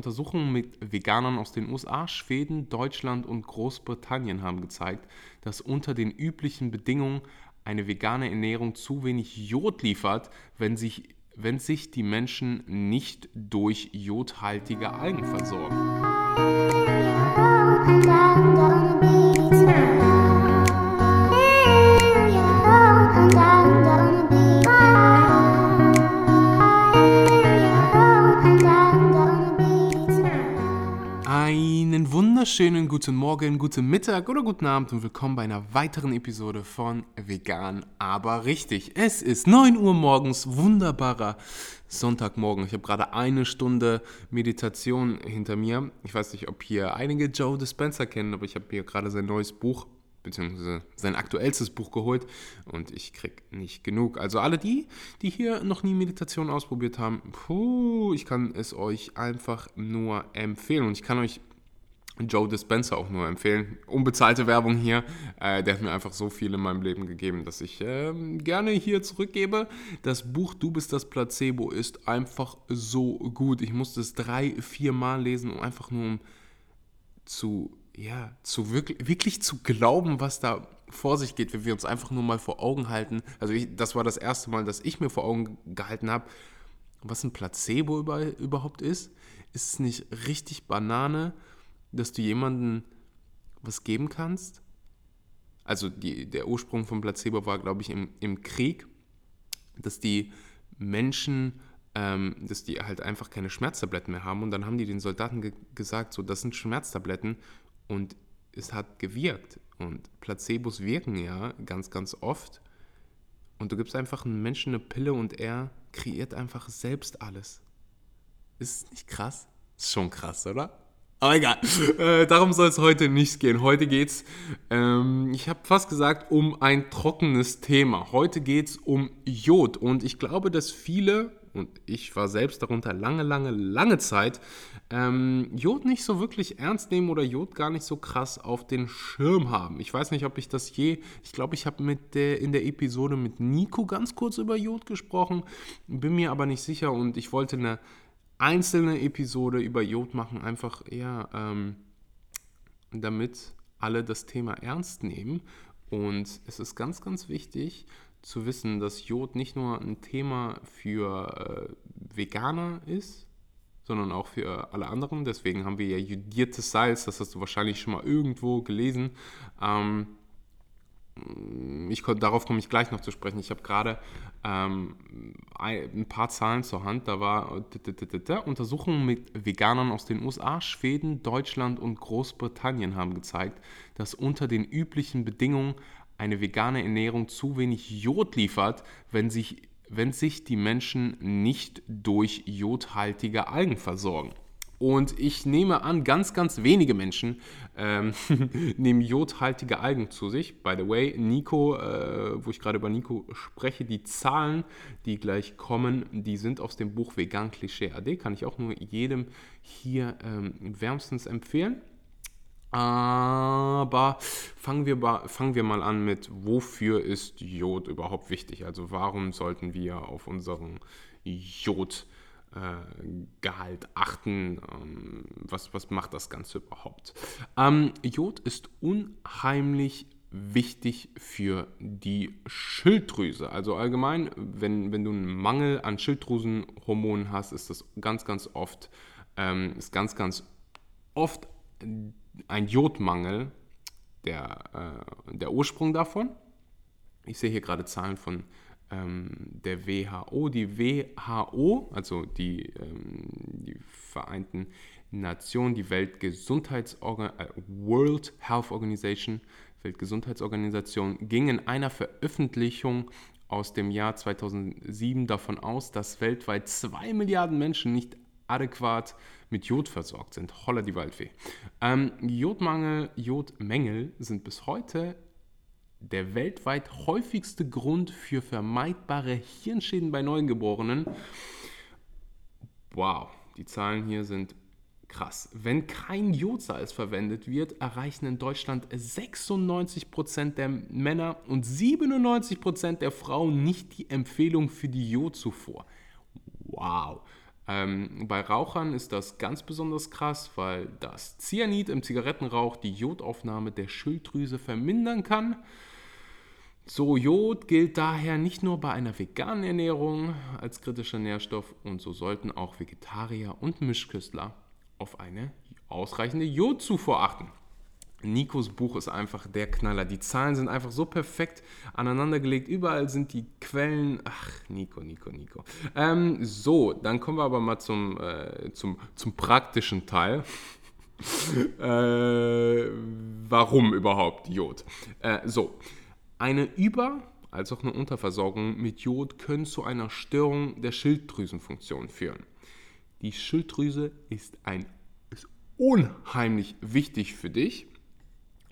Untersuchungen mit Veganern aus den USA, Schweden, Deutschland und Großbritannien haben gezeigt, dass unter den üblichen Bedingungen eine vegane Ernährung zu wenig Jod liefert, wenn sich, wenn sich die Menschen nicht durch jodhaltige Algen versorgen. Wunderschönen guten Morgen, guten Mittag oder guten Abend und willkommen bei einer weiteren Episode von Vegan, aber richtig. Es ist 9 Uhr morgens, wunderbarer Sonntagmorgen. Ich habe gerade eine Stunde Meditation hinter mir. Ich weiß nicht, ob hier einige Joe Dispenza kennen, aber ich habe hier gerade sein neues Buch beziehungsweise sein aktuellstes Buch geholt und ich krieg nicht genug. Also alle die, die hier noch nie Meditation ausprobiert haben, puh, ich kann es euch einfach nur empfehlen und ich kann euch Joe Dispenza auch nur empfehlen. Unbezahlte Werbung hier. Äh, der hat mir einfach so viel in meinem Leben gegeben, dass ich äh, gerne hier zurückgebe. Das Buch Du bist das Placebo ist einfach so gut. Ich musste es drei, vier Mal lesen, um einfach nur um zu ja, zu wirklich, wirklich zu glauben, was da vor sich geht, wenn wir uns einfach nur mal vor Augen halten. Also ich, das war das erste Mal, dass ich mir vor Augen gehalten habe, was ein Placebo über, überhaupt ist. Ist es nicht richtig Banane, dass du jemandem was geben kannst? Also die, der Ursprung von Placebo war, glaube ich, im, im Krieg, dass die Menschen ähm, dass die halt einfach keine Schmerztabletten mehr haben. Und dann haben die den Soldaten ge gesagt, so, das sind Schmerztabletten und es hat gewirkt. Und Placebos wirken ja ganz, ganz oft. Und du gibst einfach einem Menschen eine Pille und er kreiert einfach selbst alles. Ist nicht krass? Ist schon krass, oder? Aber egal, äh, darum soll es heute nicht gehen. Heute geht es, ähm, ich habe fast gesagt, um ein trockenes Thema. Heute geht es um Jod. Und ich glaube, dass viele und ich war selbst darunter lange, lange, lange Zeit, ähm, Jod nicht so wirklich ernst nehmen oder Jod gar nicht so krass auf den Schirm haben. Ich weiß nicht, ob ich das je, ich glaube, ich habe der, in der Episode mit Nico ganz kurz über Jod gesprochen, bin mir aber nicht sicher und ich wollte eine einzelne Episode über Jod machen, einfach, ja, ähm, damit alle das Thema ernst nehmen. Und es ist ganz, ganz wichtig, zu wissen, dass Jod nicht nur ein Thema für äh, Veganer ist, sondern auch für alle anderen. Deswegen haben wir ja jodiertes Salz, das hast du wahrscheinlich schon mal irgendwo gelesen. Ähm, ich, darauf komme ich gleich noch zu sprechen. Ich habe gerade ähm, ein paar Zahlen zur Hand. Da war Untersuchungen mit Veganern aus den USA, Schweden, Deutschland und Großbritannien haben gezeigt, dass unter den üblichen Bedingungen eine vegane Ernährung zu wenig Jod liefert, wenn sich, wenn sich die Menschen nicht durch jodhaltige Algen versorgen. Und ich nehme an, ganz, ganz wenige Menschen ähm, nehmen jodhaltige Algen zu sich. By the way, Nico, äh, wo ich gerade über Nico spreche, die Zahlen, die gleich kommen, die sind aus dem Buch Vegan Klischee AD. Kann ich auch nur jedem hier ähm, wärmstens empfehlen. Aber fangen wir, fangen wir mal an mit, wofür ist Jod überhaupt wichtig? Also warum sollten wir auf unseren Jodgehalt äh, achten? Ähm, was, was macht das Ganze überhaupt? Ähm, Jod ist unheimlich wichtig für die Schilddrüse. Also allgemein, wenn, wenn du einen Mangel an Schilddrüsenhormonen hast, ist das ganz, ganz oft, ähm, ist ganz, ganz oft ein Jodmangel der, äh, der Ursprung davon. Ich sehe hier gerade Zahlen von der WHO. Die WHO, also die, ähm, die Vereinten Nationen, die Weltgesundheitsorgan äh, World Health Organization, Weltgesundheitsorganisation, ging in einer Veröffentlichung aus dem Jahr 2007 davon aus, dass weltweit zwei Milliarden Menschen nicht adäquat mit Jod versorgt sind. Holla die Waldfee. Ähm, Jodmangel, Jodmängel sind bis heute der weltweit häufigste Grund für vermeidbare Hirnschäden bei Neugeborenen. Wow, die Zahlen hier sind krass. Wenn kein Jodsalz verwendet wird, erreichen in Deutschland 96% der Männer und 97% der Frauen nicht die Empfehlung für die Jodzufuhr. Wow. Ähm, bei Rauchern ist das ganz besonders krass, weil das Cyanid im Zigarettenrauch die Jodaufnahme der Schilddrüse vermindern kann. So, Jod gilt daher nicht nur bei einer veganen Ernährung als kritischer Nährstoff und so sollten auch Vegetarier und Mischköstler auf eine ausreichende Jodzufuhr achten. Nikos Buch ist einfach der Knaller. Die Zahlen sind einfach so perfekt aneinandergelegt. Überall sind die Quellen. Ach, Nico, Nico, Nico. Ähm, so, dann kommen wir aber mal zum, äh, zum, zum praktischen Teil. äh, warum überhaupt Jod? Äh, so, eine Über- als auch eine Unterversorgung mit Jod können zu einer Störung der Schilddrüsenfunktion führen. Die Schilddrüse ist, ein, ist unheimlich wichtig für dich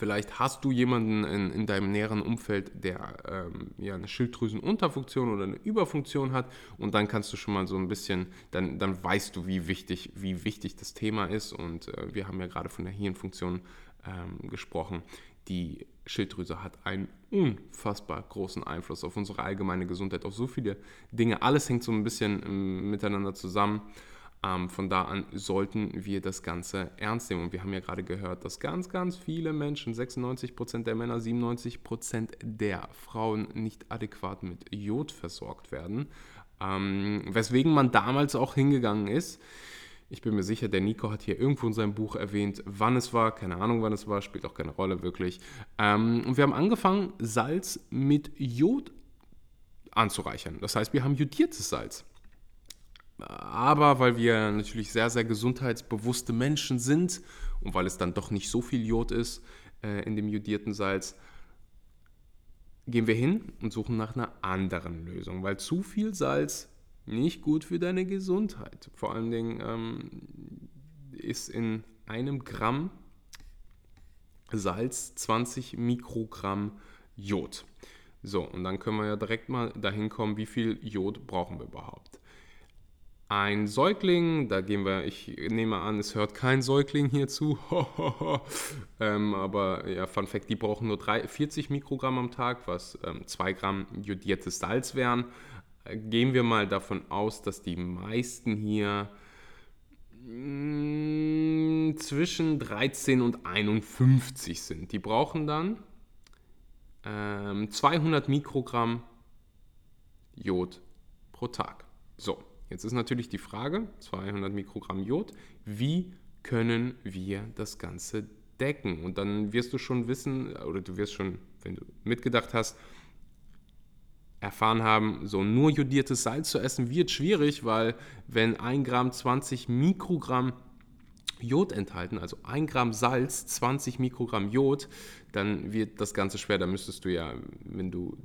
Vielleicht hast du jemanden in, in deinem näheren Umfeld, der ähm, ja, eine Schilddrüsenunterfunktion oder eine Überfunktion hat und dann kannst du schon mal so ein bisschen, dann, dann weißt du, wie wichtig, wie wichtig das Thema ist und äh, wir haben ja gerade von der Hirnfunktion ähm, gesprochen. Die Schilddrüse hat einen unfassbar großen Einfluss auf unsere allgemeine Gesundheit, auf so viele Dinge. Alles hängt so ein bisschen ähm, miteinander zusammen. Ähm, von da an sollten wir das Ganze ernst nehmen. Und wir haben ja gerade gehört, dass ganz, ganz viele Menschen, 96% der Männer, 97% der Frauen nicht adäquat mit Jod versorgt werden. Ähm, weswegen man damals auch hingegangen ist. Ich bin mir sicher, der Nico hat hier irgendwo in seinem Buch erwähnt, wann es war. Keine Ahnung, wann es war, spielt auch keine Rolle wirklich. Ähm, und wir haben angefangen, Salz mit Jod anzureichern. Das heißt, wir haben jodiertes Salz. Aber weil wir natürlich sehr, sehr gesundheitsbewusste Menschen sind und weil es dann doch nicht so viel Jod ist äh, in dem jodierten Salz, gehen wir hin und suchen nach einer anderen Lösung, weil zu viel Salz nicht gut für deine Gesundheit. Vor allen Dingen ähm, ist in einem Gramm Salz 20 Mikrogramm Jod. So, und dann können wir ja direkt mal dahin kommen, wie viel Jod brauchen wir überhaupt. Ein Säugling, da gehen wir, ich nehme an, es hört kein Säugling hier zu, ähm, aber ja, Fun Fact, die brauchen nur 3, 40 Mikrogramm am Tag, was ähm, 2 Gramm jodiertes Salz wären. Gehen wir mal davon aus, dass die meisten hier mm, zwischen 13 und 51 sind. Die brauchen dann ähm, 200 Mikrogramm Jod pro Tag. So, Jetzt ist natürlich die Frage, 200 Mikrogramm Jod, wie können wir das Ganze decken? Und dann wirst du schon wissen, oder du wirst schon, wenn du mitgedacht hast, erfahren haben, so nur jodiertes Salz zu essen wird schwierig, weil wenn 1 Gramm 20 Mikrogramm Jod enthalten, also 1 Gramm Salz, 20 Mikrogramm Jod, dann wird das Ganze schwer. Da müsstest du ja, wenn du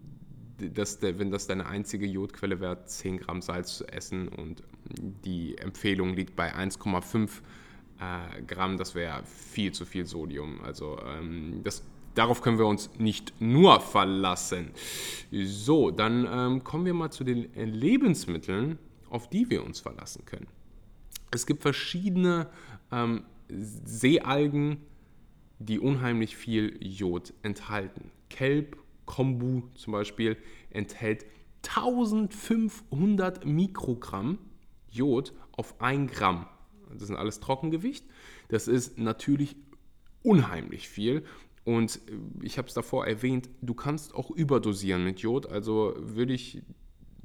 der, wenn das deine einzige Jodquelle wäre, 10 Gramm Salz zu essen und die Empfehlung liegt bei 1,5 äh, Gramm, das wäre viel zu viel Sodium. Also ähm, das, darauf können wir uns nicht nur verlassen. So, dann ähm, kommen wir mal zu den Lebensmitteln, auf die wir uns verlassen können. Es gibt verschiedene ähm, Seealgen, die unheimlich viel Jod enthalten. Kelb, Kombu zum Beispiel enthält 1500 Mikrogramm Jod auf 1 Gramm. Das ist alles Trockengewicht. Das ist natürlich unheimlich viel. Und ich habe es davor erwähnt, du kannst auch überdosieren mit Jod. Also würde ich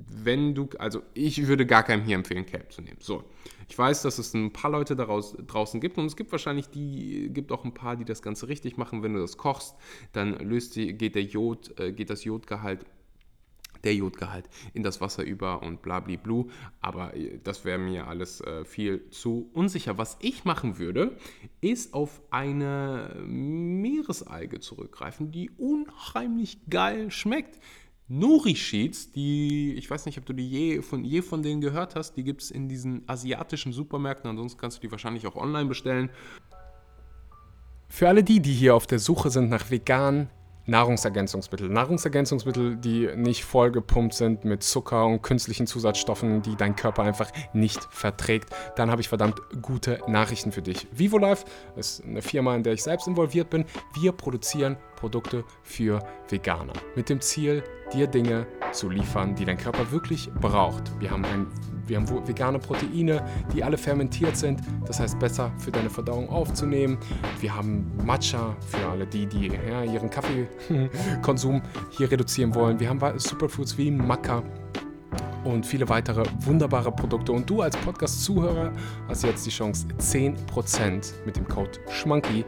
wenn du, also ich würde gar keinem hier empfehlen, Kelp zu nehmen. So, ich weiß, dass es ein paar Leute daraus, draußen gibt und es gibt wahrscheinlich die, gibt auch ein paar, die das Ganze richtig machen. Wenn du das kochst, dann löst die, geht der Jod, äh, geht das Jodgehalt der Jodgehalt in das Wasser über und blablablu. Aber äh, das wäre mir alles äh, viel zu unsicher. Was ich machen würde, ist auf eine Meeresalge zurückgreifen, die unheimlich geil schmeckt. Nori-Sheets, die, ich weiß nicht, ob du die je von, je von denen gehört hast, die gibt es in diesen asiatischen Supermärkten, ansonsten kannst du die wahrscheinlich auch online bestellen. Für alle die, die hier auf der Suche sind nach veganen Nahrungsergänzungsmittel. Nahrungsergänzungsmittel, die nicht vollgepumpt sind mit Zucker und künstlichen Zusatzstoffen, die dein Körper einfach nicht verträgt, dann habe ich verdammt gute Nachrichten für dich. VivoLife ist eine Firma, in der ich selbst involviert bin. Wir produzieren Produkte für Veganer mit dem Ziel, dir Dinge zu liefern, die dein Körper wirklich braucht. Wir haben ein Wir haben vegane Proteine, die alle fermentiert sind, das heißt besser für deine Verdauung aufzunehmen. Wir haben Matcha für alle die, die ja, ihren Kaffeekonsum hier reduzieren wollen. Wir haben Superfoods wie Maca und viele weitere wunderbare Produkte. Und du als Podcast-Zuhörer hast jetzt die Chance, 10% mit dem Code SCHMANKY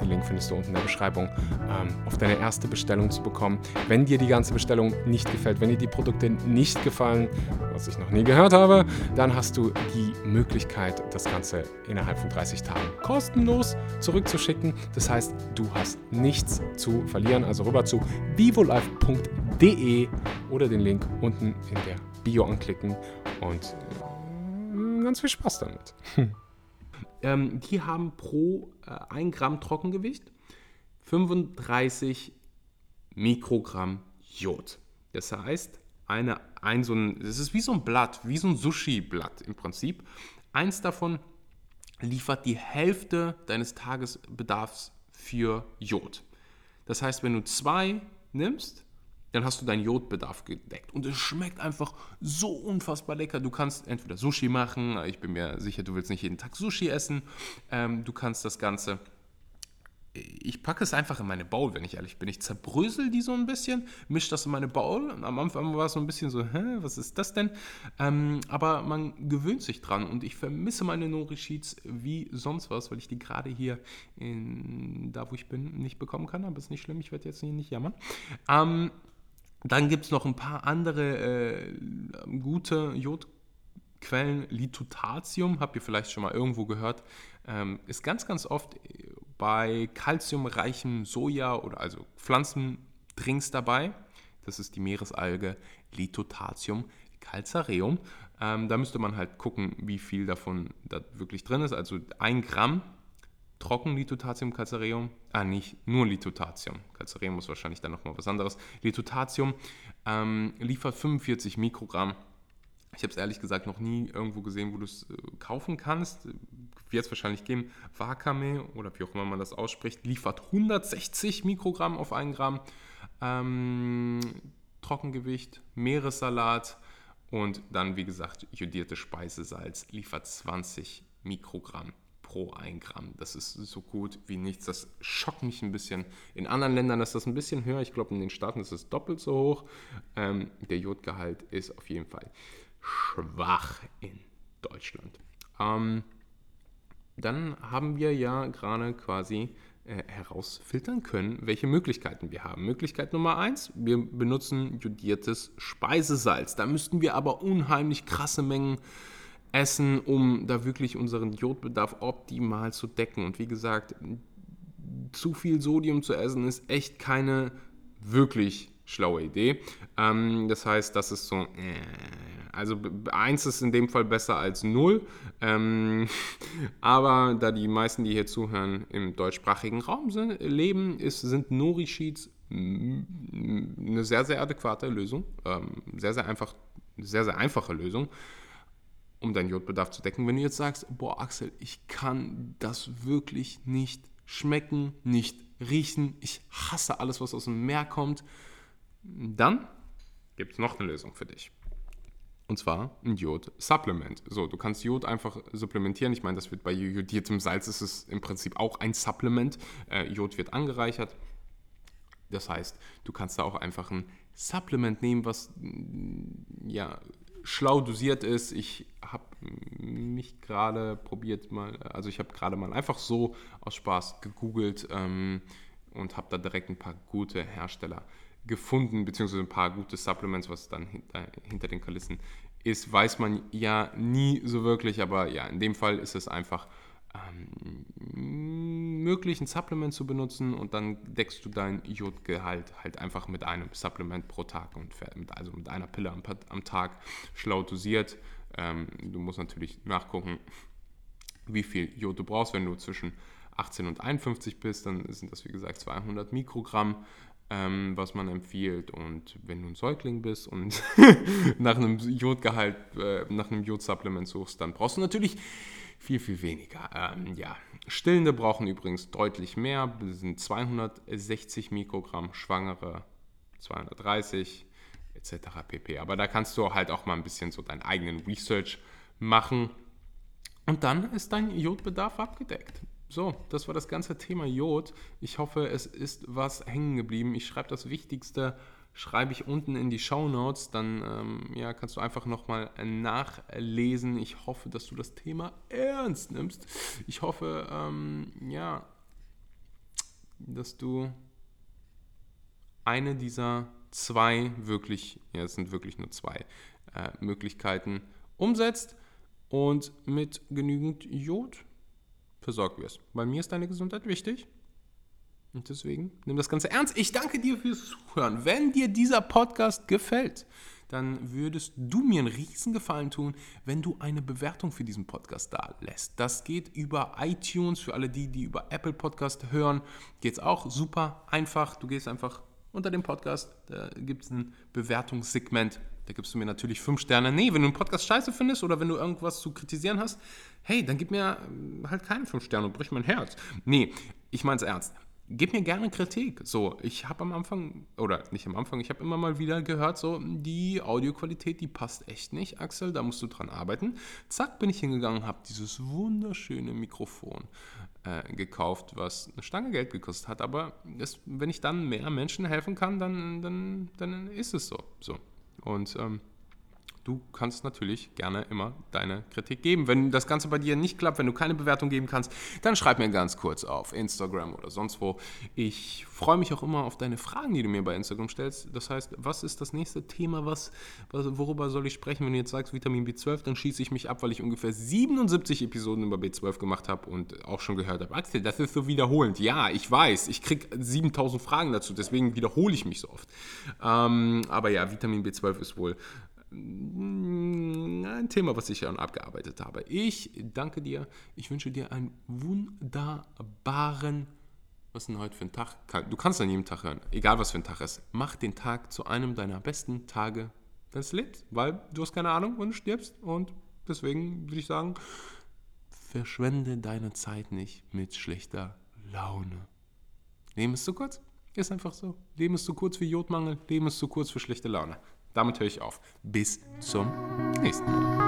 den Link findest du unten in der Beschreibung, ähm, auf deine erste Bestellung zu bekommen. Wenn dir die ganze Bestellung nicht gefällt, wenn dir die Produkte nicht gefallen, was ich noch nie gehört habe, dann hast du die Möglichkeit, das Ganze innerhalb von 30 Tagen kostenlos zurückzuschicken. Das heißt, du hast nichts zu verlieren. Also rüber zu vivolife.de oder den Link unten in der Bio anklicken und äh, ganz viel Spaß damit. Ähm, die haben pro äh, 1 Gramm Trockengewicht 35 Mikrogramm Jod. Das heißt, eine, ein, so ein, das ist wie so ein Blatt, wie so ein Sushi-Blatt im Prinzip. Eins davon liefert die Hälfte deines Tagesbedarfs für Jod. Das heißt, wenn du zwei nimmst, dann hast du deinen Jodbedarf gedeckt. Und es schmeckt einfach so unfassbar lecker. Du kannst entweder Sushi machen, ich bin mir sicher, du willst nicht jeden Tag Sushi essen. Ähm, du kannst das Ganze ich packe es einfach in meine Bowl, wenn ich ehrlich bin. Ich zerbrösel die so ein bisschen, mische das in meine Bowl. Und am Anfang war es so ein bisschen so, hä, was ist das denn? Ähm, aber man gewöhnt sich dran und ich vermisse meine Nori-Sheets wie sonst was, weil ich die gerade hier in, da, wo ich bin, nicht bekommen kann. Aber ist nicht schlimm, ich werde jetzt hier nicht jammern. Ähm, dann gibt es noch ein paar andere äh, gute Jodquellen. Litutatium, habt ihr vielleicht schon mal irgendwo gehört, ähm, ist ganz, ganz oft bei kalziumreichem Soja oder also Pflanzendrinks dabei. Das ist die Meeresalge Litutatium calcareum. Ähm, da müsste man halt gucken, wie viel davon da wirklich drin ist. Also ein Gramm Trocken-Litutatium calcareum, ah nicht, nur Litutatium, calcareum ist wahrscheinlich dann nochmal was anderes. Litutatium ähm, liefert 45 Mikrogramm. Ich habe es ehrlich gesagt noch nie irgendwo gesehen, wo du es äh, kaufen kannst. Wird es wahrscheinlich geben. Wakame oder wie auch immer man das ausspricht, liefert 160 Mikrogramm auf 1 Gramm. Ähm, Trockengewicht, Meeressalat und dann, wie gesagt, jodierte Speisesalz liefert 20 Mikrogramm pro 1 Gramm. Das ist so gut wie nichts. Das schockt mich ein bisschen. In anderen Ländern ist das ein bisschen höher. Ich glaube, in den Staaten ist es doppelt so hoch. Ähm, der Jodgehalt ist auf jeden Fall schwach in Deutschland. Ähm, dann haben wir ja gerade quasi äh, herausfiltern können, welche Möglichkeiten wir haben. Möglichkeit Nummer eins: wir benutzen jodiertes Speisesalz. Da müssten wir aber unheimlich krasse Mengen essen, um da wirklich unseren Jodbedarf optimal zu decken. Und wie gesagt, zu viel Sodium zu essen ist echt keine wirklich schlaue Idee. Ähm, das heißt, das ist so, äh, also 1 ist in dem Fall besser als 0. Ähm, aber da die meisten, die hier zuhören, im deutschsprachigen Raum sind, leben, ist, sind Nori-Sheets eine sehr, sehr adäquate Lösung. Ähm, sehr, sehr einfach, sehr, sehr einfache Lösung um deinen Jodbedarf zu decken. Wenn du jetzt sagst, boah Axel, ich kann das wirklich nicht schmecken, nicht riechen, ich hasse alles, was aus dem Meer kommt, dann gibt es noch eine Lösung für dich. Und zwar ein Jod-Supplement. So, du kannst Jod einfach supplementieren. Ich meine, das wird bei jodiertem Salz ist es im Prinzip auch ein Supplement. Äh, Jod wird angereichert. Das heißt, du kannst da auch einfach ein Supplement nehmen, was ja schlau dosiert ist. Ich habe mich gerade probiert mal, also ich habe gerade mal einfach so aus Spaß gegoogelt ähm, und habe da direkt ein paar gute Hersteller gefunden, beziehungsweise ein paar gute Supplements, was dann hinter, hinter den Kulissen ist, weiß man ja nie so wirklich, aber ja, in dem Fall ist es einfach ähm, möglich, ein Supplement zu benutzen und dann deckst du dein Jodgehalt halt einfach mit einem Supplement pro Tag und also mit einer Pille am, am Tag schlau dosiert. Ähm, du musst natürlich nachgucken, wie viel Jod du brauchst. Wenn du zwischen 18 und 51 bist, dann sind das wie gesagt 200 Mikrogramm, ähm, was man empfiehlt. Und wenn du ein Säugling bist und nach einem Jodgehalt, äh, nach einem Jodsupplement suchst, dann brauchst du natürlich viel, viel weniger. Ähm, ja, Stillende brauchen übrigens deutlich mehr, sind 260 Mikrogramm, Schwangere 230. etc. pp. Aber da kannst du halt auch mal ein bisschen so deinen eigenen Research machen und dann ist dein Jodbedarf abgedeckt. So, das war das ganze Thema Jod. Ich hoffe, es ist was hängen geblieben. Ich schreibe das Wichtigste, schreibe ich unten in die Show Notes. Dann ähm, ja, kannst du einfach nochmal nachlesen. Ich hoffe, dass du das Thema ernst nimmst. Ich hoffe, ähm, ja, dass du eine dieser zwei wirklich, ja, es sind wirklich nur zwei äh, Möglichkeiten umsetzt und mit genügend Jod versorgt wirst. Bei mir ist deine Gesundheit wichtig. Und deswegen nimm das Ganze ernst. Ich danke dir fürs Zuhören. Wenn dir dieser Podcast gefällt, dann würdest du mir einen riesen Gefallen tun, wenn du eine Bewertung für diesen Podcast da lässt. Das geht über iTunes, für alle die, die über Apple Podcast hören, geht es auch super einfach. Du gehst einfach unter dem Podcast, da gibt es ein Bewertungssegment da gibst du mir natürlich fünf Sterne. Nee, wenn du einen Podcast scheiße findest oder wenn du irgendwas zu kritisieren hast, hey, dann gib mir äh, halt keine fünf Sterne und brich mein Herz. Nee, ich meine es ernst. Gib mir gerne Kritik. So, ich habe am Anfang, oder nicht am Anfang, ich habe immer mal wieder gehört, so, die Audioqualität, die passt echt nicht, Axel, da musst du dran arbeiten. Zack, bin ich hingegangen, habe dieses wunderschöne Mikrofon äh, gekauft, was eine Stange Geld gekostet hat. Aber das, wenn ich dann mehr Menschen helfen kann, dann, dann, dann ist es so. So, und ähm, du kannst natürlich gerne immer deine Kritik geben. Wenn das Ganze bei dir nicht klappt, wenn du keine Bewertung geben kannst, dann schreib mir ganz kurz auf Instagram oder sonst wo. Ich freue mich auch immer auf deine Fragen, die du mir bei Instagram stellst. Das heißt, was ist das nächste Thema? Was, worüber soll ich sprechen? Wenn du jetzt sagst Vitamin B12, dann schieße ich mich ab, weil ich ungefähr 77 Episoden über B12 gemacht habe und auch schon gehört habe. Axel, das ist so wiederholend. Ja, ich weiß. Ich kriege 7000 Fragen dazu, deswegen wiederhole ich mich so oft. Ähm, aber ja, Vitamin B12 ist wohl ein Thema, was ich schon abgearbeitet habe. Ich danke dir. Ich wünsche dir einen wunderbaren. Was ist denn heute für ein Tag? Du kannst an jedem Tag hören, egal was für ein Tag ist. Mach den Tag zu einem deiner besten Tage deines Lebens, weil du hast keine Ahnung, wann du stirbst. Und deswegen würde ich sagen, verschwende deine Zeit nicht mit schlechter Laune. Leben ist zu kurz. Ist einfach so. Leben ist zu kurz für Jodmangel. Leben ist zu kurz für schlechte Laune. Damit höre ich auf. Bis zum nächsten Mal.